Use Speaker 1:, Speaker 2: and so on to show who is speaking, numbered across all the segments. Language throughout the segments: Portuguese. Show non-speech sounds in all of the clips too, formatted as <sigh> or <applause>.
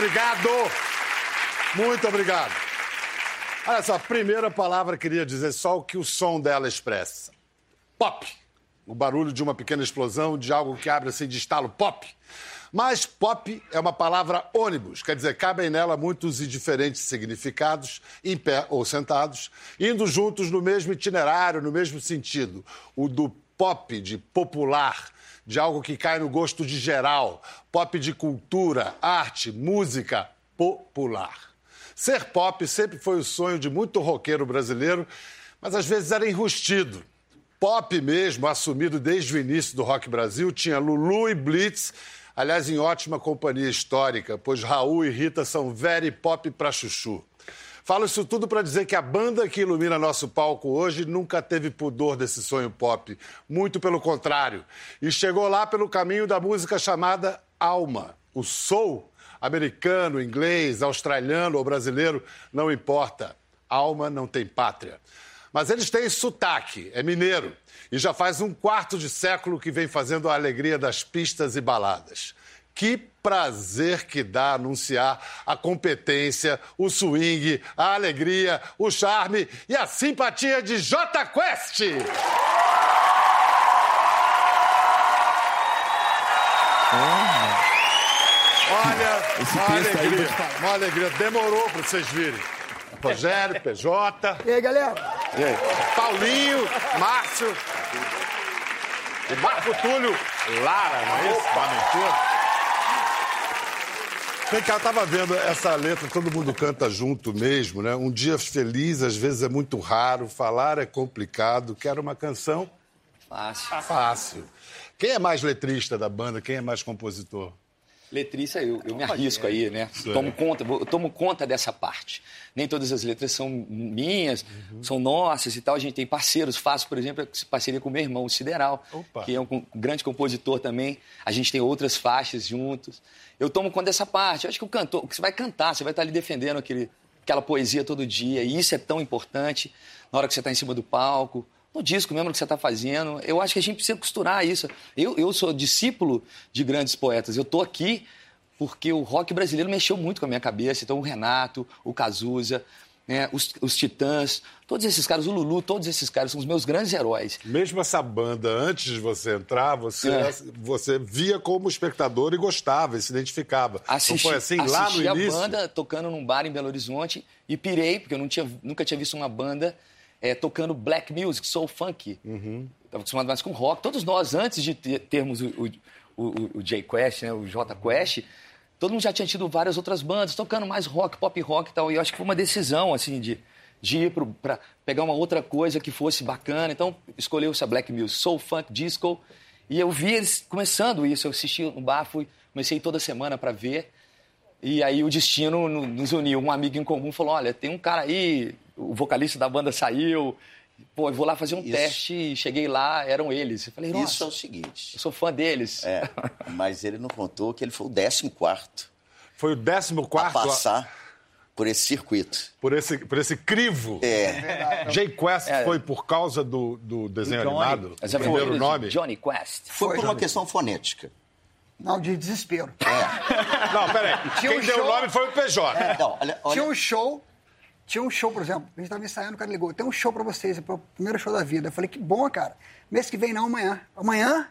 Speaker 1: obrigado. Muito obrigado. Olha só, a primeira palavra queria dizer só o que o som dela expressa. Pop. O barulho de uma pequena explosão, de algo que abre assim de estalo. Pop. Mas pop é uma palavra ônibus, quer dizer, cabem nela muitos e diferentes significados, em pé ou sentados, indo juntos no mesmo itinerário, no mesmo sentido. O do pop, de popular, de algo que cai no gosto de geral. Pop de cultura, arte, música popular. Ser pop sempre foi o sonho de muito roqueiro brasileiro, mas às vezes era enrustido. Pop mesmo, assumido desde o início do Rock Brasil, tinha Lulu e Blitz, aliás, em ótima companhia histórica, pois Raul e Rita são very pop pra chuchu. Falo isso tudo para dizer que a banda que ilumina nosso palco hoje nunca teve pudor desse sonho pop. Muito pelo contrário. E chegou lá pelo caminho da música chamada Alma. O soul, americano, inglês, australiano ou brasileiro, não importa. Alma não tem pátria. Mas eles têm sotaque, é mineiro. E já faz um quarto de século que vem fazendo a alegria das pistas e baladas. Que prazer que dá anunciar a competência, o swing, a alegria, o charme e a simpatia de J Quest. Olha, uma alegria, uma alegria. Demorou para vocês virem. Rogério, PJ.
Speaker 2: E aí, galera?
Speaker 1: E aí? Paulinho, Márcio. E Marco Túlio Lara, não é isso? Boaventura. Vem cá, eu tava vendo essa letra, todo mundo canta junto mesmo, né? Um dia feliz, às vezes é muito raro, falar é complicado. Quero uma canção
Speaker 3: Fácil.
Speaker 1: fácil. Quem é mais letrista da banda? Quem é mais compositor?
Speaker 3: Letrista, eu, eu me arrisco aí, né? Tomo conta, eu tomo conta dessa parte. Nem todas as letras são minhas, são nossas e tal. A gente tem parceiros. Faço, por exemplo, parceria com meu irmão, o Sideral,
Speaker 1: Opa.
Speaker 3: que é um grande compositor também. A gente tem outras faixas juntos. Eu tomo conta dessa parte. Eu acho que o cantor, você vai cantar, você vai estar ali defendendo aquele, aquela poesia todo dia. E isso é tão importante na hora que você está em cima do palco. No disco mesmo que você está fazendo, eu acho que a gente precisa costurar isso. Eu, eu sou discípulo de grandes poetas. Eu estou aqui porque o rock brasileiro mexeu muito com a minha cabeça. Então, o Renato, o Cazuza, né, os, os Titãs, todos esses caras, o Lulu, todos esses caras são os meus grandes heróis.
Speaker 1: Mesmo essa banda, antes de você entrar, você,
Speaker 3: É.
Speaker 1: você via como espectador e gostava, e se identificava.
Speaker 3: Assisti,
Speaker 1: Não foi assim lá no
Speaker 3: assisti a
Speaker 1: início?
Speaker 3: banda tocando num bar em Belo Horizonte e pirei, porque eu tinha, nunca tinha visto uma banda eh, tocando black music, soul funk.
Speaker 1: Uhum.
Speaker 3: Estava acostumado mais com rock. Todos nós, antes de ter- termos o, o, o, o J Quest, né, o J Quest, todo mundo já tinha tido várias outras bandas tocando mais rock, pop rock e tal. E eu acho que foi uma decisão, assim, de, de ir para pegar uma outra coisa que fosse bacana. Então, escolheu essa black music, soul funk, disco. E eu vi eles começando isso. Eu assisti no bar, fui, comecei toda semana para ver. E aí o destino no- nos uniu. Um amigo em comum falou: olha, tem um cara aí, o vocalista da banda saiu. Pô, eu vou lá fazer um
Speaker 4: Isso.
Speaker 3: teste. E cheguei lá, eram eles. Eu falei, nossa,
Speaker 4: Isso é o seguinte.
Speaker 3: eu sou fã deles.
Speaker 4: É, mas ele não contou que ele foi o 14 quarto
Speaker 1: Foi o 14
Speaker 4: a passar por esse circuito.
Speaker 1: por esse, por esse crivo.
Speaker 4: É.
Speaker 1: Jay Quest
Speaker 3: É.
Speaker 1: foi por causa do, do desenho
Speaker 5: Johnny.
Speaker 1: animado? O primeiro
Speaker 3: aventuras de
Speaker 1: nome?
Speaker 3: Johnny Quest.
Speaker 4: Foi por uma questão fonética.
Speaker 2: Não, de desespero.
Speaker 1: Não, peraí.
Speaker 2: Tinha
Speaker 1: Quem
Speaker 2: um
Speaker 1: deu o
Speaker 2: show-
Speaker 1: nome foi o PJ.
Speaker 4: Não, olha, olha,
Speaker 2: Tinha um show, tinha um show, por exemplo, a gente tava ensaiando, o cara ligou, tem um show pra vocês, é o primeiro show da vida. Eu falei, que bom, cara. Mês que vem não, amanhã. Amanhã?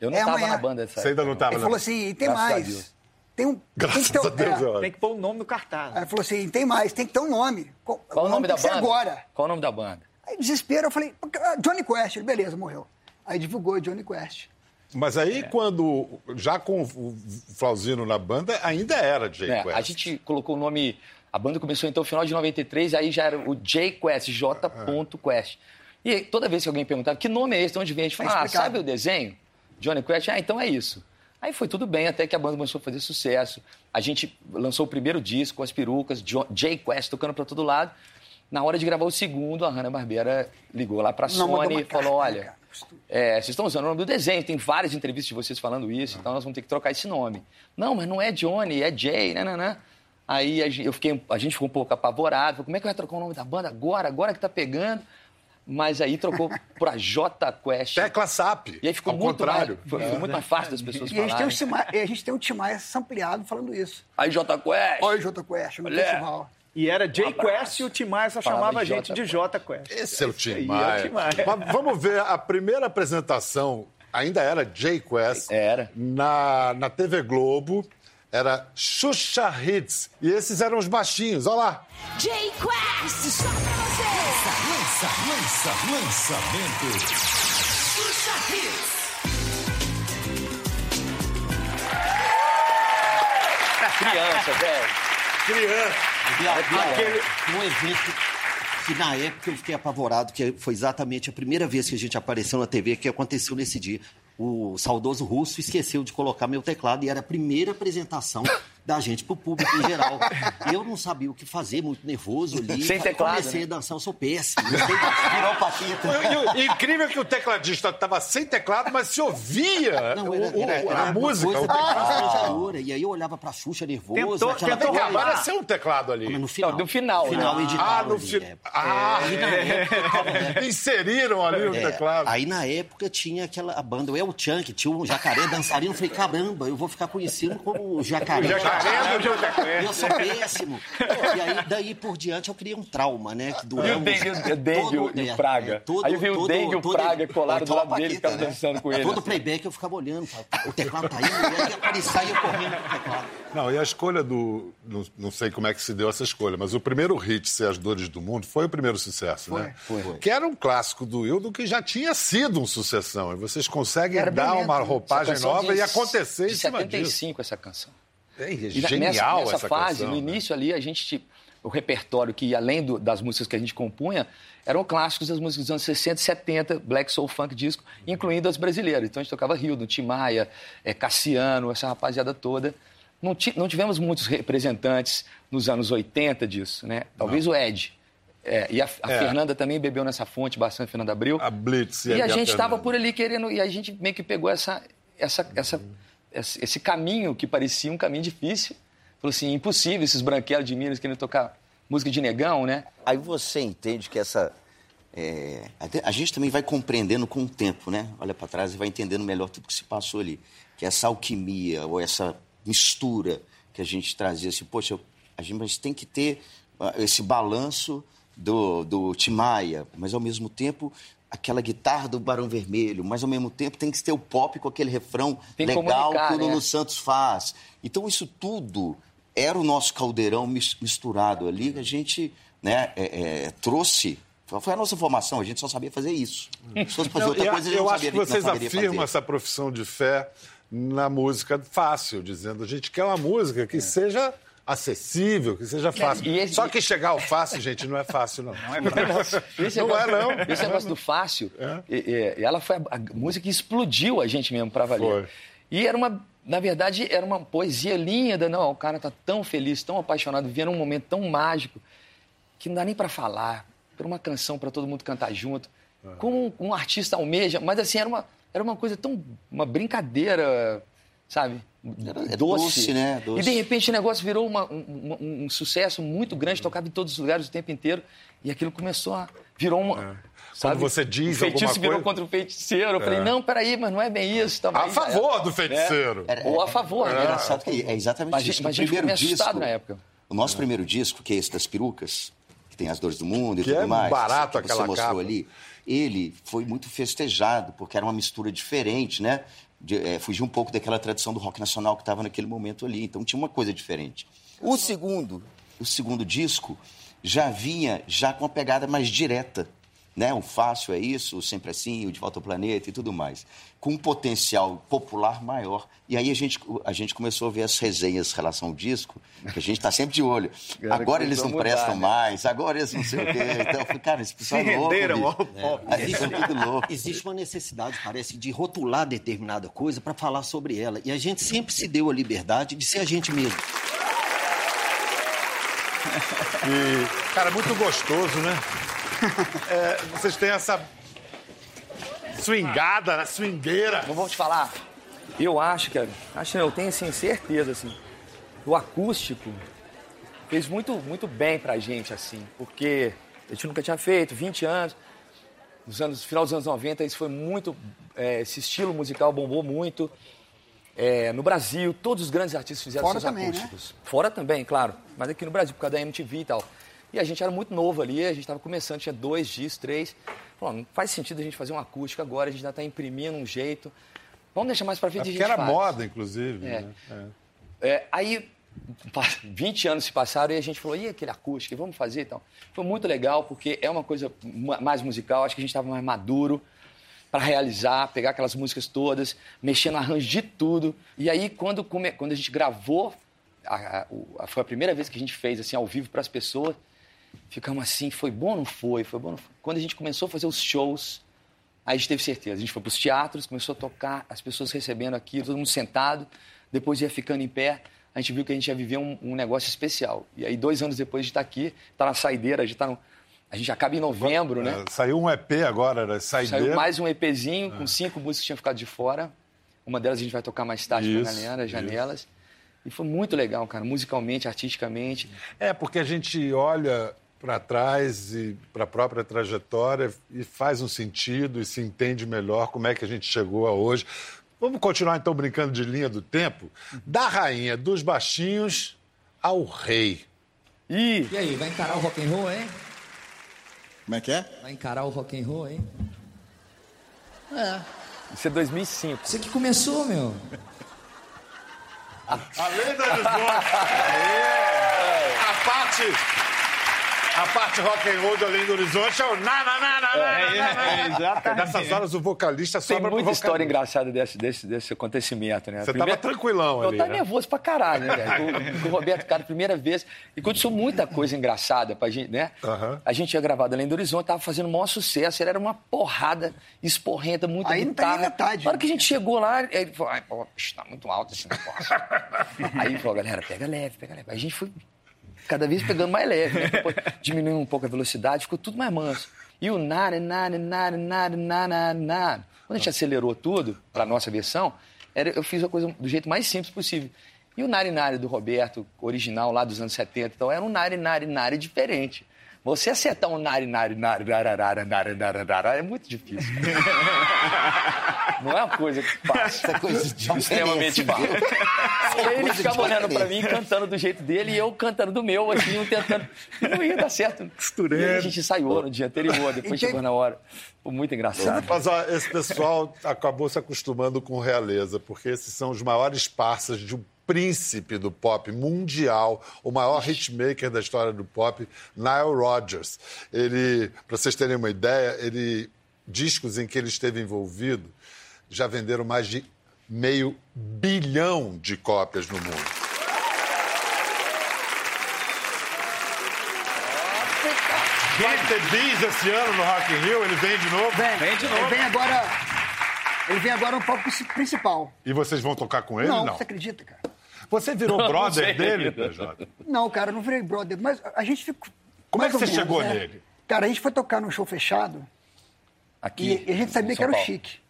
Speaker 3: Eu não
Speaker 2: é
Speaker 3: tava
Speaker 2: amanhã.
Speaker 3: na banda dessa
Speaker 1: Você ainda não estava
Speaker 2: Ele falou assim, e tem
Speaker 3: Graças a
Speaker 2: mais. Tem um.
Speaker 1: Graças
Speaker 2: tem que ter, um-
Speaker 1: a Deus,
Speaker 2: é.
Speaker 5: Tem que pôr o nome no cartaz.
Speaker 2: Aí ele falou assim, tem mais, tem que ter um nome. Co-
Speaker 3: Qual o nome da
Speaker 2: que ser
Speaker 3: banda?
Speaker 2: agora.
Speaker 3: Qual o nome da banda?
Speaker 2: Aí desespero, eu falei, "Ah, Johnny Quest. Ele, beleza, morreu. Aí divulgou Johnny Quest.
Speaker 1: Mas aí, quando. Já com o Flauzino na banda, ainda era Jay
Speaker 3: É,
Speaker 1: Quest.
Speaker 3: a gente colocou o nome. A banda começou então no final de 93, aí já era o J Quest, J. Quest. E aí, toda vez que alguém perguntava que nome é esse, de onde vem, a gente falava, ah,
Speaker 2: explicado.
Speaker 3: sabe o desenho? Johnny Quest? Ah, então é isso. Aí foi tudo bem, até que a banda começou a fazer sucesso. A gente lançou o primeiro disco com as perucas, Jo- J Quest tocando pra todo lado. Na hora de gravar o segundo, a Hanna-Barbera ligou lá
Speaker 2: mandou
Speaker 3: Sony e falou,
Speaker 2: carta, né,
Speaker 3: olha,
Speaker 2: cara?
Speaker 3: É, vocês estão usando o nome do desenho, tem várias entrevistas de vocês falando isso, então nós vamos ter que trocar esse nome. Não, mas não é Johnny, é Jay, né, né, né. Aí a gente, eu fiquei, a gente ficou um pouco apavorado, falou, como é que vai trocar o nome da banda agora, agora que tá pegando? mas aí trocou pra J Quest.
Speaker 1: Tecla SAP.
Speaker 3: E aí ficou
Speaker 1: ao
Speaker 3: muito
Speaker 1: contrário.
Speaker 3: mais, foi, foi muito mais fácil das pessoas
Speaker 2: E a gente, tem
Speaker 3: falarem.
Speaker 2: o Timaya, e a gente tem o Timaya sampleado falando isso.
Speaker 3: Aí J Quest.
Speaker 2: Olha o J Quest no
Speaker 3: Olha.
Speaker 2: festival.
Speaker 5: E era J Quest e o Tim Maia só chamava a
Speaker 3: de
Speaker 5: gente de J Quest.
Speaker 1: Esse é o Tim
Speaker 5: aí,
Speaker 1: Maia.
Speaker 5: é o Tim Maia.
Speaker 1: Mas vamos ver, a primeira apresentação ainda era J-Quest.
Speaker 3: Era.
Speaker 1: Na, na TV Globo. Era Xuxa Hits. E esses eram os baixinhos, olha lá.
Speaker 6: J-Quest, só pra você!
Speaker 7: Lança, lança, lançamento.
Speaker 6: Puxa Hits!
Speaker 3: Criança, velho.
Speaker 1: Criança.
Speaker 3: Pior.
Speaker 8: aquele, um evento que na época eu fiquei apavorado, que foi exatamente a primeira vez que a gente apareceu na TV, que aconteceu nesse dia. O saudoso russo esqueceu de colocar meu teclado e era a primeira apresentação da gente pro público em geral. Eu não sabia o que fazer, muito nervoso ali.
Speaker 3: Sem teclado,
Speaker 8: Comecei
Speaker 3: né?
Speaker 8: a dançar, eu sou péssimo. não sei.
Speaker 4: Virou.
Speaker 1: E incrível é que o tecladista estava sem teclado, mas se ouvia
Speaker 8: Não, era,
Speaker 1: o-
Speaker 8: era, era
Speaker 1: a música.
Speaker 8: coisa constrangedora. E aí eu olhava pra Xuxa nervoso.
Speaker 5: Tentou- tentou
Speaker 1: que aparecer um teclado ali.
Speaker 8: Mas no final.
Speaker 3: Não, no final,
Speaker 8: final
Speaker 3: né?
Speaker 8: editado
Speaker 1: Ah, no final.
Speaker 8: é.
Speaker 1: Ah,
Speaker 8: época, tava, né, <laughs>
Speaker 1: inseriram ali o
Speaker 8: É,
Speaker 1: teclado.
Speaker 8: Aí na época tinha aquela a banda, o El Chan, que tinha um jacaré dançarino. Eu falei, caramba, eu vou ficar conhecido como o jacaré. Eu sou péssimo. E aí, daí por diante, eu criei um trauma, né? Que
Speaker 3: E o
Speaker 8: duramos
Speaker 3: Dengue, o Dengue
Speaker 8: todo-
Speaker 3: e
Speaker 8: é,
Speaker 3: o Praga.
Speaker 8: é, todo-
Speaker 3: Aí veio o Dengue e o Praga colaram do lado dele
Speaker 4: né?
Speaker 3: dançando com ele.
Speaker 8: Todo playback eu ficava olhando, o teclado tá aí, e aí aparecia eu correndo com o teclado.
Speaker 1: Não, e a escolha do. Não, não sei como é que se deu essa escolha, mas o primeiro hit, Ser as Dores do Mundo, foi o primeiro sucesso, né?
Speaker 8: foi.
Speaker 1: Que era um clássico do Hildo que já tinha sido um sucessão. E vocês conseguem
Speaker 2: Era
Speaker 1: dar uma roupagem nova
Speaker 3: de-
Speaker 1: e acontecer
Speaker 3: de
Speaker 1: em cima disso.
Speaker 3: 75 essa canção.
Speaker 1: É, é
Speaker 3: E
Speaker 1: genial
Speaker 3: nessa, nessa
Speaker 1: essa
Speaker 3: fase,
Speaker 1: canção,
Speaker 3: no
Speaker 1: né?
Speaker 3: início ali, a gente, o repertório que, além do- das músicas que a gente compunha, eram clássicos das músicas dos anos 60 e 70, Black Soul Funk Disco, incluindo as brasileiras. Então a gente tocava Rio, Tim Maia, eh, Cassiano, essa rapaziada toda. Não, não tivemos muitos representantes nos anos 80 disso, né? Talvez o Ed. É, e a, a
Speaker 1: É.
Speaker 3: Fernanda também bebeu nessa fonte bastante, Fernanda Abril.
Speaker 1: A Blitz
Speaker 3: E a
Speaker 1: a
Speaker 3: gente estava por ali querendo. E a gente meio que pegou essa, essa, essa, esse caminho que parecia um caminho difícil. Falou assim: impossível esses branquelos de Minas querendo tocar música de negão, né?
Speaker 4: Aí você entende que essa. é, a gente também vai compreendendo com o tempo, né? Olha para trás e vai entendendo melhor tudo que se passou ali. Que essa alquimia ou essa mistura que a gente trazia, assim, poxa, a gente tem que ter ah, esse balanço do, do Timaya, mas ao mesmo tempo aquela guitarra do Barão Vermelho, mas ao mesmo tempo tem que ter o pop com aquele refrão
Speaker 3: Tem que
Speaker 4: legal que o
Speaker 3: né?
Speaker 4: Lulu Santos faz. Então, isso tudo era o nosso caldeirão mis- misturado ali, que a gente né, é, é, trouxe. Foi a nossa formação, a gente só sabia fazer isso. Se fosse fazer outra coisa, a gente
Speaker 1: eu
Speaker 4: não
Speaker 1: acho que vocês afirmam
Speaker 4: fazer.
Speaker 1: essa profissão de fé na música fácil, dizendo a gente quer uma música que seja acessível, que seja fácil.
Speaker 3: e esse-
Speaker 1: Só que chegar ao fácil, gente, não é fácil, não. Não é
Speaker 3: Esse
Speaker 1: Não é, não.
Speaker 3: Esse negócio do fácil, e- e- ela foi a, a música que explodiu a gente mesmo pra valer.
Speaker 1: Foi.
Speaker 3: E era uma, na verdade, era uma poesia linda. Não, o cara tá tão feliz, tão apaixonado, vivendo um momento tão mágico que não dá nem pra falar. Por uma canção pra todo mundo cantar junto. Como um, um artista almeja, mas assim, era uma, era uma coisa tão. uma brincadeira, sabe?
Speaker 4: Era- é doce, né? Doce.
Speaker 3: E de repente o negócio virou uma- um, um- um sucesso muito grande, tocava em todos os lugares o tempo inteiro. E aquilo começou a. virou uma.
Speaker 1: Quando você diz
Speaker 3: o feitiço
Speaker 1: alguma
Speaker 3: virou
Speaker 1: coisa-
Speaker 3: contra o feiticeiro. Eu falei, não, peraí, mas não é bem isso. Também,
Speaker 1: A favor do feiticeiro.
Speaker 3: É. Ou a favor,
Speaker 4: É
Speaker 3: né?
Speaker 4: engraçado que é exatamente
Speaker 3: Mas
Speaker 4: isso.
Speaker 3: mas ficou
Speaker 4: primeiro disco,
Speaker 3: na época.
Speaker 4: O nosso primeiro disco, que é esse das perucas, que tem as dores do mundo e
Speaker 1: Que
Speaker 4: tudo
Speaker 1: é
Speaker 4: mais.
Speaker 1: barato
Speaker 4: que você
Speaker 1: aquela
Speaker 4: mostrou
Speaker 1: capa.
Speaker 4: ali. Ele foi muito festejado, porque era uma mistura diferente, né? De, é, fugiu um pouco daquela tradição do rock nacional que estava naquele momento ali. Então tinha uma coisa diferente. O segundo, o segundo disco já vinha já com uma pegada mais direta. Né? O Fácil é isso, o Sempre Assim, o De Volta ao Planeta e tudo mais. Com um potencial popular maior. E aí a gente, a gente começou a ver as resenhas em relação ao disco, que a gente está sempre de olho. <laughs>
Speaker 3: Agora
Speaker 4: Agora eles não
Speaker 3: mudar,
Speaker 4: prestam
Speaker 3: né?
Speaker 4: mais, agora eles não sei o quê. Então eu falei, cara, esse pessoal é louco. ficam tudo louco.
Speaker 8: Existe uma necessidade, parece, de rotular determinada coisa para falar sobre ela. E a gente sempre se deu a liberdade de ser a gente mesmo.
Speaker 1: E, cara, muito gostoso, né? É, vocês têm essa swingada, né? swingueira.
Speaker 3: Não vou te falar. Eu acho, cara. Acho não, eu tenho assim, certeza, assim. O acústico fez muito, muito bem pra gente, assim, porque a gente nunca tinha feito, 20 anos. nos anos, final dos anos 90, isso foi muito. é, esse estilo musical bombou muito. É, no Brasil, todos os grandes artistas fizeram
Speaker 2: Fora
Speaker 3: seus
Speaker 2: também, né?
Speaker 3: acústicos. Fora também, claro. Mas aqui no Brasil, por causa da MTV e tal. E a gente era muito novo ali, a gente estava começando, tinha dois discos, três. Falou, não faz sentido a gente fazer um acústico agora, a gente ainda está imprimindo um jeito. Vamos deixar mais pra frente
Speaker 1: É
Speaker 3: e a
Speaker 1: porque
Speaker 3: gente
Speaker 1: era
Speaker 3: faz.
Speaker 1: moda, inclusive.
Speaker 3: É.
Speaker 1: né? É.
Speaker 3: É, aí, pa- 20 anos se passaram e a gente falou, e aquele acústico, vamos fazer então. Foi muito legal, porque é uma coisa ma- mais musical, acho que a gente estava mais maduro para realizar, pegar aquelas músicas todas, mexer no arranjo de tudo. E aí, quando, come- quando a gente gravou, a- a- a- foi a primeira vez que a gente fez assim ao vivo para as pessoas, ficamos assim, foi bom ou não foi? Foi bom não foi? Quando a gente começou a fazer os shows, Aí a gente teve certeza. A gente foi para os teatros, começou a tocar, as pessoas recebendo aqui, todo mundo sentado. Depois ia ficando em pé. A gente viu que a gente ia viver um, um negócio especial. E aí, dois anos depois de estar aqui, está na saideira, a gente, tá no... a gente acaba em novembro, né?
Speaker 1: É, Saiu um EP agora, era Saideira.
Speaker 3: Saiu mais um EPzinho com cinco músicas que tinham ficado de fora. Uma delas a gente vai tocar mais tarde
Speaker 1: Isso,
Speaker 3: pra galera, Janelas. E foi muito legal, cara, musicalmente, artisticamente.
Speaker 1: É, porque a gente olha para trás e para a própria trajetória e faz um sentido e se entende melhor como é que a gente chegou a hoje. Vamos continuar então brincando de linha do tempo? Da rainha dos baixinhos ao rei.
Speaker 3: E
Speaker 9: E aí, vai encarar o rock and roll, hein?
Speaker 10: Como é que é?
Speaker 9: Vai encarar o rock and roll, hein?
Speaker 3: isso é 2005.
Speaker 9: Você que começou, meu. <laughs>
Speaker 1: Além da Horizonte. <laughs> A parte. A parte rock and roll de Além do Horizonte é o na na na na na, na, na, na.
Speaker 5: exatamente.
Speaker 1: Nessas horas o vocalista
Speaker 3: Tem
Speaker 1: sobra pro
Speaker 3: muita história engraçada desse, desse, desse acontecimento, né?
Speaker 1: Você
Speaker 3: Primeiro-
Speaker 1: tava tranquilão
Speaker 3: Eu
Speaker 1: ali,
Speaker 3: tava
Speaker 1: né?
Speaker 3: nervoso pra caralho, né, velho? Com, o Roberto Carlos, primeira vez. E aconteceu muita coisa engraçada pra gente, né?
Speaker 1: Aham.
Speaker 3: A gente tinha gravado Além do Horizonte, tava fazendo o maior sucesso. Ele era uma porrada esporrenta, muita
Speaker 2: Aí não tem
Speaker 3: guitarra.
Speaker 2: nem metade.
Speaker 3: Na hora que a gente chegou lá, ele falou, ai, pô, tá muito alto esse negócio. Aí ele falou, galera, pega leve, pega leve. Aí a gente foi cada vez pegando mais leve, né? Depois, <laughs> diminuindo um pouco a velocidade, ficou tudo mais manso. E o nada, nada, nada, nada, nada, nada. Quando a gente acelerou tudo para nossa versão, era, eu fiz a coisa do jeito mais simples possível. E o Nari Nari do Roberto, original lá dos anos 70, então era um Nari Nari Nari diferente. Você acertar um Nari Nari Nari Nari Nari Nari é muito difícil. <laughs> Não é uma coisa que fácil.
Speaker 4: Essa coisa de
Speaker 3: extremamente fácil. E aí ele ficava olhando pra mim, cantando do jeito dele, e eu cantando do meu, assim, um tentando. E não ia dar certo. E aí a gente ensaiou no dia anterior, depois
Speaker 2: E
Speaker 3: chegou na hora. Foi muito engraçado.
Speaker 1: Mas ó, esse pessoal acabou se acostumando com realeza, porque esses são os maiores parceiros de um príncipe do pop mundial, o maior hitmaker da história do pop, Nile Rodgers. Ele, para vocês terem uma ideia, ele discos em que ele esteve envolvido já venderam mais de meio bilhão de cópias no mundo. Vai ter bis esse ano no Rock in Rio? Ele vem de novo?
Speaker 2: Vem,
Speaker 5: Vem de novo.
Speaker 2: Ele vem agora. Ele vem agora no palco princi- principal.
Speaker 1: E vocês vão tocar com ele?
Speaker 2: não,
Speaker 1: Não.
Speaker 2: você acredita, cara?
Speaker 1: Você virou <laughs>
Speaker 3: Não
Speaker 1: brother
Speaker 3: sei.
Speaker 1: dele, PJ?
Speaker 2: Não, cara, eu não virei brother, mas a gente ficou.
Speaker 1: Como é que você
Speaker 2: menos,
Speaker 1: chegou
Speaker 2: né?
Speaker 1: nele?
Speaker 2: Cara, a gente foi tocar num show fechado
Speaker 3: Aqui.
Speaker 2: e, e a gente sabia que era o chique.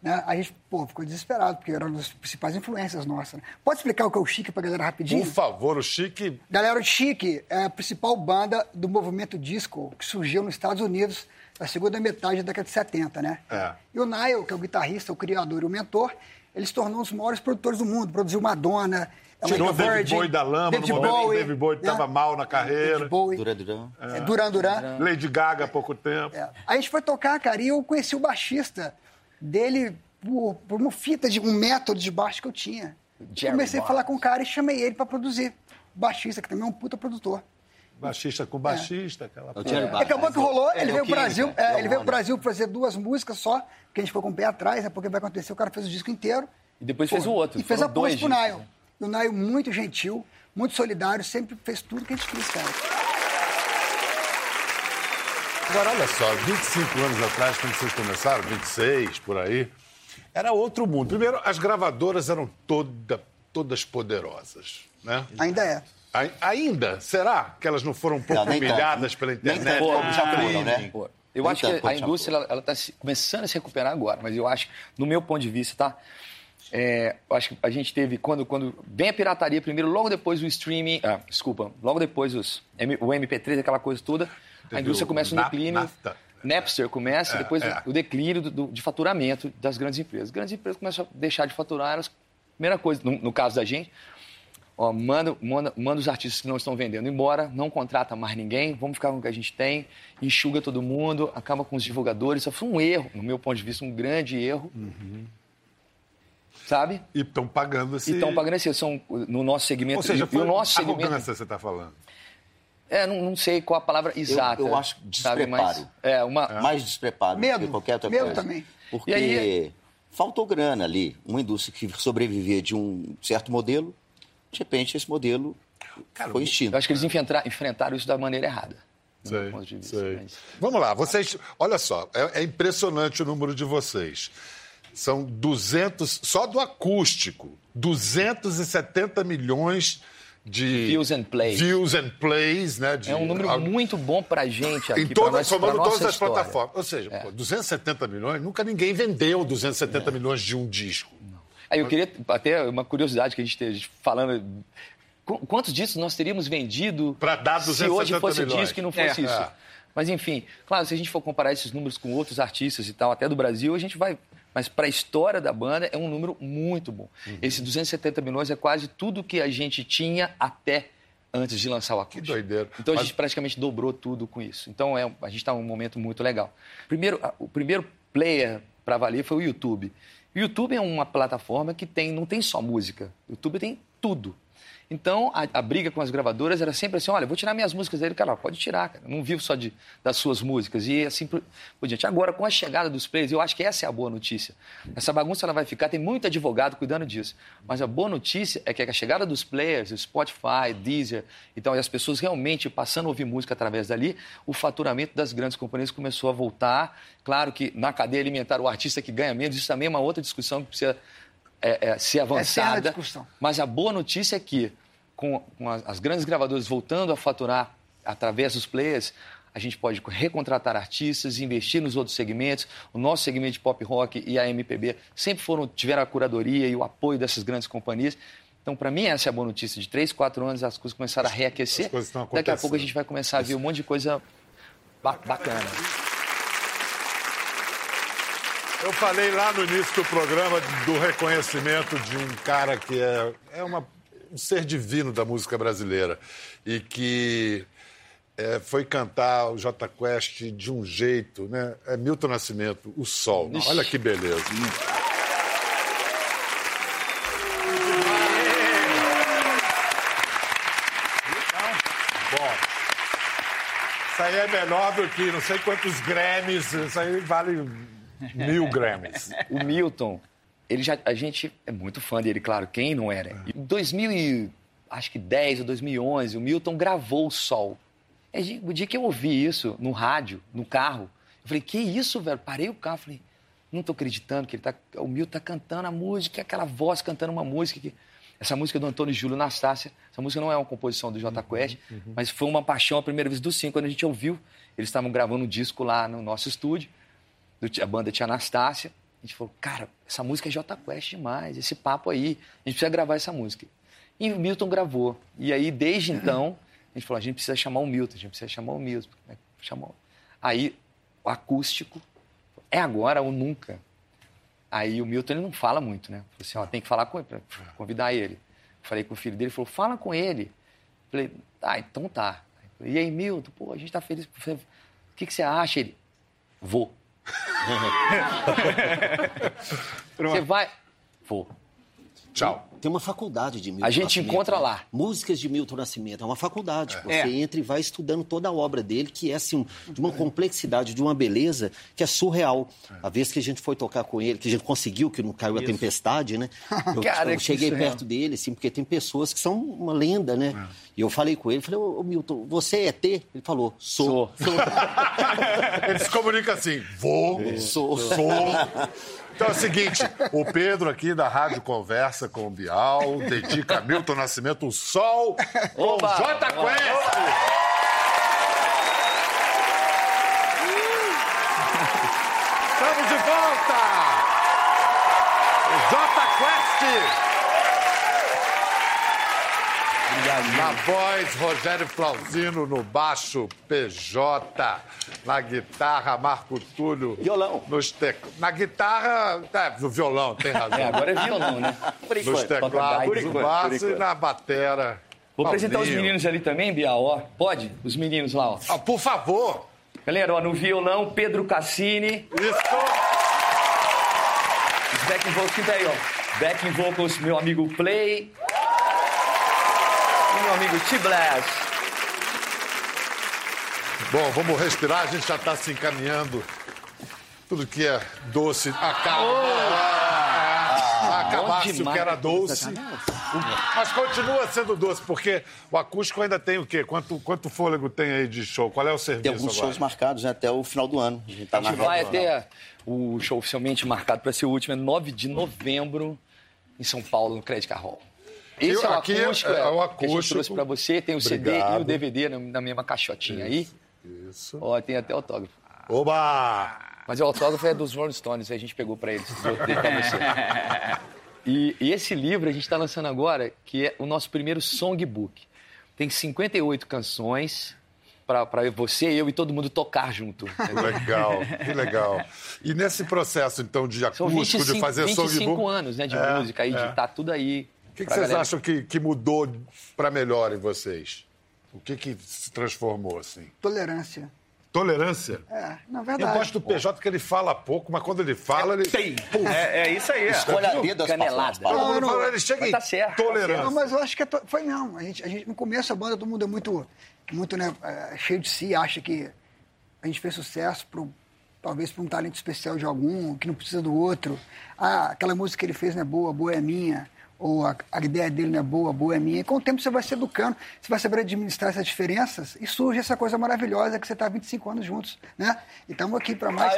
Speaker 2: Né? A gente, pô, ficou desesperado, porque era uma das principais influências nossas. Né? Pode explicar o que é o chique pra galera rapidinho?
Speaker 1: Por favor, o Chique.
Speaker 2: Galera, o Chique é a principal banda do movimento disco que surgiu nos Estados Unidos na segunda metade da década de 70, né?
Speaker 1: É.
Speaker 2: E o Nile, que é o guitarrista, o criador e o mentor, ele se tornou um dos maiores produtores do mundo. Produziu Madonna,
Speaker 1: Tirou
Speaker 2: Amiga
Speaker 1: David
Speaker 2: Virgin,
Speaker 1: Bowie da lama
Speaker 2: David
Speaker 1: no momento que o
Speaker 2: Bowie,
Speaker 1: David Bowie
Speaker 2: né?
Speaker 1: estava mal na carreira.
Speaker 2: David Bowie,
Speaker 4: Dura, dura.
Speaker 2: é, Duran Duran.
Speaker 1: Lady Gaga há pouco tempo.
Speaker 2: É. Aí a gente foi tocar, cara, e eu conheci o baixista dele por, por uma fita de um método de baixo que eu tinha.
Speaker 3: Jerry
Speaker 2: Comecei a falar com o cara e chamei ele pra produzir. O baixista, que também é um puta produtor.
Speaker 1: Baixista com baixista, aquela
Speaker 8: É
Speaker 2: acabou que rolou,
Speaker 8: É,
Speaker 2: ele
Speaker 8: é
Speaker 2: veio
Speaker 8: o
Speaker 2: pro Brasil, é,
Speaker 8: é
Speaker 2: ele veio pro. Brasil fazer duas músicas só, que a gente foi com o pé atrás, né? Porque vai acontecer, o cara fez o disco inteiro.
Speaker 3: E depois fez o outro.
Speaker 2: E fez a ponte pro Nile.
Speaker 3: né?
Speaker 2: E o Nile muito gentil, muito solidário, sempre fez tudo que a gente quis, cara.
Speaker 1: Agora, olha só, 25 anos atrás, quando vocês começaram, 26, por aí, era outro mundo. Primeiro, as gravadoras eram toda, todas poderosas, né?
Speaker 2: Ainda é.
Speaker 1: Ai- Ainda? Será que elas não foram um pouco
Speaker 4: Não, nem tanto.
Speaker 1: humilhadas pela
Speaker 4: Nem
Speaker 1: internet?
Speaker 4: tanto como já
Speaker 1: Ah,
Speaker 4: foram, né?
Speaker 3: Eu
Speaker 4: Nem
Speaker 3: acho
Speaker 4: tanto
Speaker 3: que a indústria ela está começando a se recuperar agora, mas eu acho, no meu ponto de vista, tá? É, eu acho que a gente teve, quando, quando vem a pirataria primeiro, logo depois o streaming, ah, desculpa, logo depois os, o MP3, aquela coisa toda, a
Speaker 1: Teve
Speaker 3: indústria
Speaker 1: o
Speaker 3: começa um
Speaker 1: Na-
Speaker 3: declínio.
Speaker 1: NAFTA.
Speaker 3: Napster começa, depois
Speaker 1: é.
Speaker 3: o declínio do- do- de faturamento das grandes empresas. As grandes empresas começam a deixar de faturar, elas, primeira coisa, no, no caso da gente, ó, manda, manda, manda os artistas que não estão vendendo embora, não contrata mais ninguém, vamos ficar com o que a gente tem, enxuga todo mundo, acaba com os divulgadores. Isso foi um erro, no meu ponto de vista, um grande erro. Sabe?
Speaker 1: E estão pagando esse...
Speaker 3: E estão pagando esse, são no nosso segmento.
Speaker 1: Ou seja,
Speaker 3: e- e
Speaker 1: foi
Speaker 3: o nosso segmento.
Speaker 1: arrogância, você está falando.
Speaker 3: É, não, não sei qual a palavra exata.
Speaker 4: eu acho
Speaker 3: sabe, mas-
Speaker 4: despreparo.
Speaker 3: É, uma.
Speaker 4: Mais despreparo do
Speaker 2: Medo.
Speaker 4: que qualquer outra
Speaker 2: Medo
Speaker 4: coisa.
Speaker 2: também.
Speaker 4: Porque
Speaker 3: E aí-
Speaker 4: faltou grana ali. Uma indústria que sobrevivia de um certo modelo, de repente esse modelo foi extinto.
Speaker 3: Eu acho que eles enfrenta- enfrentaram isso da maneira errada. do meu
Speaker 1: Sei,
Speaker 3: ponto de vista,
Speaker 1: sei.
Speaker 3: mas-
Speaker 1: Vamos lá, vocês. Olha só, é, é impressionante o número de vocês. São 200, só do acústico, 270 milhões de.
Speaker 3: Views and plays.
Speaker 1: Views and plays, né? de-
Speaker 3: É um número muito bom pra gente aqui.
Speaker 1: Em
Speaker 3: pra
Speaker 1: todas,
Speaker 3: nós- pra
Speaker 1: somando
Speaker 3: nossa
Speaker 1: todas as
Speaker 3: história.
Speaker 1: plataformas. Ou seja, pô, 270 milhões, nunca ninguém vendeu 270 milhões de um disco.
Speaker 3: Aí eu queria até uma curiosidade que a gente esteja falando. Qu- Quantos discos nós teríamos vendido
Speaker 1: Pra dar
Speaker 3: se
Speaker 1: 270
Speaker 3: hoje fosse
Speaker 1: milhões?
Speaker 3: disco e não fosse
Speaker 1: É.
Speaker 3: isso?
Speaker 1: É.
Speaker 3: Mas enfim, claro, se a gente for comparar esses números com outros artistas e tal, até do Brasil, a gente vai. Mas para a história da banda é um número muito bom.
Speaker 1: Uhum.
Speaker 3: Esse 270 milhões é quase tudo que a gente tinha até antes de lançar o acústico.
Speaker 1: doideira.
Speaker 3: Então a
Speaker 1: Mas-
Speaker 3: gente praticamente dobrou tudo com isso. Então é, a gente está num momento muito legal. Primeiro, a- o primeiro player para valer foi o YouTube. YouTube é uma plataforma que tem, não tem só música. YouTube tem tudo. Então, a, a briga com as gravadoras era sempre assim: olha, vou tirar minhas músicas dele. Cara, pode tirar, cara. Não vivo só de, das suas músicas. E assim por, por diante. Agora, com a chegada dos players, eu acho que essa é a boa notícia. Essa bagunça ela vai ficar, tem muito advogado cuidando disso. Mas a boa notícia é que a chegada dos players, Spotify, Deezer, então, e as pessoas realmente passando a ouvir música através dali, o faturamento das grandes companhias começou a voltar. Claro que na cadeia alimentar, o artista que ganha menos, isso também é uma outra discussão que precisa é, é, ser avançada.
Speaker 2: discussão.
Speaker 3: Mas a boa notícia é que, com, com as, as grandes gravadoras voltando a faturar através dos players, a gente pode recontratar artistas, investir nos outros segmentos. O nosso segmento de pop rock e a MPB sempre foram, tiveram a curadoria e o apoio dessas grandes companhias. Então, para mim, essa é a boa notícia. De três, quatro anos, as coisas começaram a reaquecer. Daqui a pouco a gente vai começar a ver um monte de coisa ba- bacana.
Speaker 1: Eu falei lá no início do programa do reconhecimento de um cara que é, é uma- um ser divino da música brasileira e que é, foi cantar o J Quest de um jeito, né? É Milton Nascimento, O Sol.
Speaker 3: Ixi.
Speaker 1: Olha que beleza. Bom, isso aí é melhor do que não sei quantos Grammys, isso aí vale <laughs> mil Grammys.
Speaker 3: O Milton, ele já, a gente é muito fã dele, claro, quem não era? Em 2000 e, acho que 10 ou 2011, o Milton gravou o Sol. É O dia que eu ouvi isso no rádio, no carro, eu falei, que isso, velho? Parei o carro, falei, não tô acreditando que ele tá, o Milton tá cantando a música, aquela voz cantando uma música que... Essa música é do Antônio Júlio Nastácia. Essa música não é uma composição do J Quest, mas foi uma paixão a primeira vez dos cinco. Quando a gente ouviu, eles estavam gravando um disco lá no nosso estúdio do a banda Tia Anastácia. A gente falou, cara, essa música é J Quest demais, esse papo aí, a gente precisa gravar essa música. E o Milton gravou. E aí, desde <clears throat> então, a gente falou, a gente precisa chamar o Milton, a gente precisa chamar o Milton. né? Chamou. Aí, o acústico, é agora ou nunca. Aí o Milton ele não fala muito, né? Falei assim, ó, tem que falar com ele, pra convidar ele. Falei com o filho dele, ele falou, fala com ele. Falei, ah, então tá. E aí, Milton, pô, a gente tá feliz. O que, que você acha? Ele, vou. Você vai? Vou.
Speaker 1: Tchau.
Speaker 8: Tem uma faculdade de Milton
Speaker 3: A gente
Speaker 8: Nascimento,
Speaker 3: encontra
Speaker 8: né?
Speaker 3: lá.
Speaker 8: Músicas de Milton Nascimento. É uma faculdade. Você
Speaker 5: É.
Speaker 8: entra e vai estudando toda a obra dele, que é assim, de uma complexidade, de uma beleza que é surreal. A vez que a gente foi tocar com ele, que a gente conseguiu, que não caiu a tempestade, né? Eu,
Speaker 3: Cara,
Speaker 8: eu cheguei perto dele, assim, porque tem pessoas que são uma lenda, né? E eu falei com ele, falei, ô, Milton, você é ET? Ele falou, sou. <laughs>
Speaker 1: Ele se comunica assim: vou,
Speaker 8: Sou.
Speaker 1: sou. Então é o seguinte: o Pedro aqui da Rádio Conversa com o Bial dedica a Milton Nascimento o Sol com
Speaker 3: Oba!
Speaker 1: J Quest. Estamos de volta! O J Quest! Na voz, Rogério Flauzino, no baixo, PJ. Na guitarra, Marco Túlio.
Speaker 8: Violão.
Speaker 1: Nos tec... Na guitarra, é, no violão, tem <laughs> razão.
Speaker 3: É, agora é violão, né?
Speaker 8: Por
Speaker 1: Nos teclados,
Speaker 3: Por
Speaker 1: o
Speaker 3: enquanto,
Speaker 1: baixo e na batera.
Speaker 3: Vou apresentar os
Speaker 1: Paulinho.
Speaker 3: meninos ali também, Bial, ó. Pode? Os meninos lá, ó.
Speaker 1: Ah, por favor.
Speaker 3: Galera, ó, no violão, Pedro Cassini.
Speaker 1: Isso.
Speaker 3: Os backing vocals, quem tá aí, ó? Backing vocals, meu amigo Play. E meu amigo T-Blast.
Speaker 1: Bom, vamos respirar, a gente já está se encaminhando. Tudo que é doce acaba. Acabasse o que era doce. Mas continua sendo doce, porque o acústico ainda tem o quê? Quanto, quanto fôlego tem aí de show? Qual é o serviço
Speaker 4: Tem alguns
Speaker 1: agora?
Speaker 4: shows marcados né, até o final do ano. A gente tá
Speaker 3: A gente vai até o show oficialmente marcado para ser o último, é 9 de novembro, em São Paulo, no Credit Card Hall. Esse
Speaker 1: E
Speaker 3: é o
Speaker 1: aqui
Speaker 3: acústico,
Speaker 1: é o
Speaker 3: que a gente
Speaker 1: acústico.
Speaker 3: trouxe para você. Tem o CD e
Speaker 1: Obrigado.
Speaker 3: o DVD na, mesma caixotinha aí.
Speaker 1: Isso.
Speaker 3: Ó, tem até autógrafo.
Speaker 1: Oba!
Speaker 3: Mas o autógrafo é dos Rolling Stones, a gente pegou para eles. <laughs> E, e esse livro a gente está lançando agora, que é o nosso primeiro songbook. Tem 58 canções para você, eu e todo mundo tocar junto.
Speaker 1: Legal, que legal. E nesse processo, então, de
Speaker 3: São
Speaker 1: acústico,
Speaker 3: 25,
Speaker 1: de fazer
Speaker 3: 25
Speaker 1: songbook...
Speaker 3: anos né, de
Speaker 1: É,
Speaker 3: música aí, de
Speaker 1: é.
Speaker 3: estar tudo aí.
Speaker 1: O que, que vocês
Speaker 3: galera.
Speaker 1: acham que, que mudou para melhor em vocês? O que, que se transformou, assim?
Speaker 2: Tolerância.
Speaker 1: Tolerância?
Speaker 2: É, na
Speaker 1: Eu
Speaker 2: verdade.
Speaker 1: gosto do PJ que ele fala pouco, mas quando ele fala, ele.
Speaker 5: Tem. É, é isso aí. é.
Speaker 4: Escolha a dedo
Speaker 3: Canelada.
Speaker 1: Todo mundo
Speaker 2: não,
Speaker 1: fala, ele chega
Speaker 3: mas
Speaker 1: em
Speaker 3: tá certo,
Speaker 1: tolerância.
Speaker 2: Não, mas eu acho que é to- foi não. A gente, a gente, no começo a banda, todo mundo é muito, muito né, é, cheio de si, acha que a gente fez sucesso pro, talvez por um talento especial de algum, que não precisa do outro. Ah, aquela música que ele fez não é boa, boa é minha. Ou a, a ideia dele não é boa, boa é minha. E com o tempo você vai se educando, você vai saber administrar essas diferenças e surge essa coisa maravilhosa que você está há 25 anos juntos, né? E estamos aqui para mais.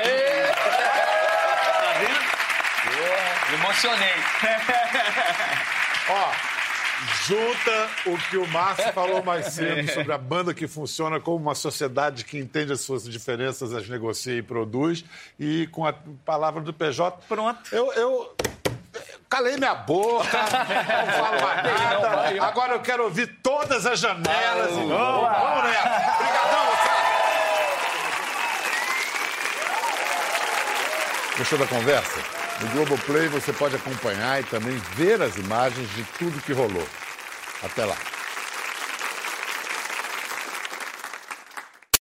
Speaker 3: Emocionei. <laughs>
Speaker 1: Ó, junta o que o Márcio falou mais cedo <laughs> sobre a banda que funciona como uma sociedade que entende as suas diferenças, as negocia e produz, e com a palavra do PJ.
Speaker 5: Pronto.
Speaker 1: Eu. eu Calei minha boca, <laughs> não falo mais nada. Agora eu quero ouvir todas as janelas. e vamos, vamos nessa. Obrigadão, moçada. Gostou da conversa? No Globoplay você pode acompanhar e também ver as imagens de tudo que rolou. Até lá.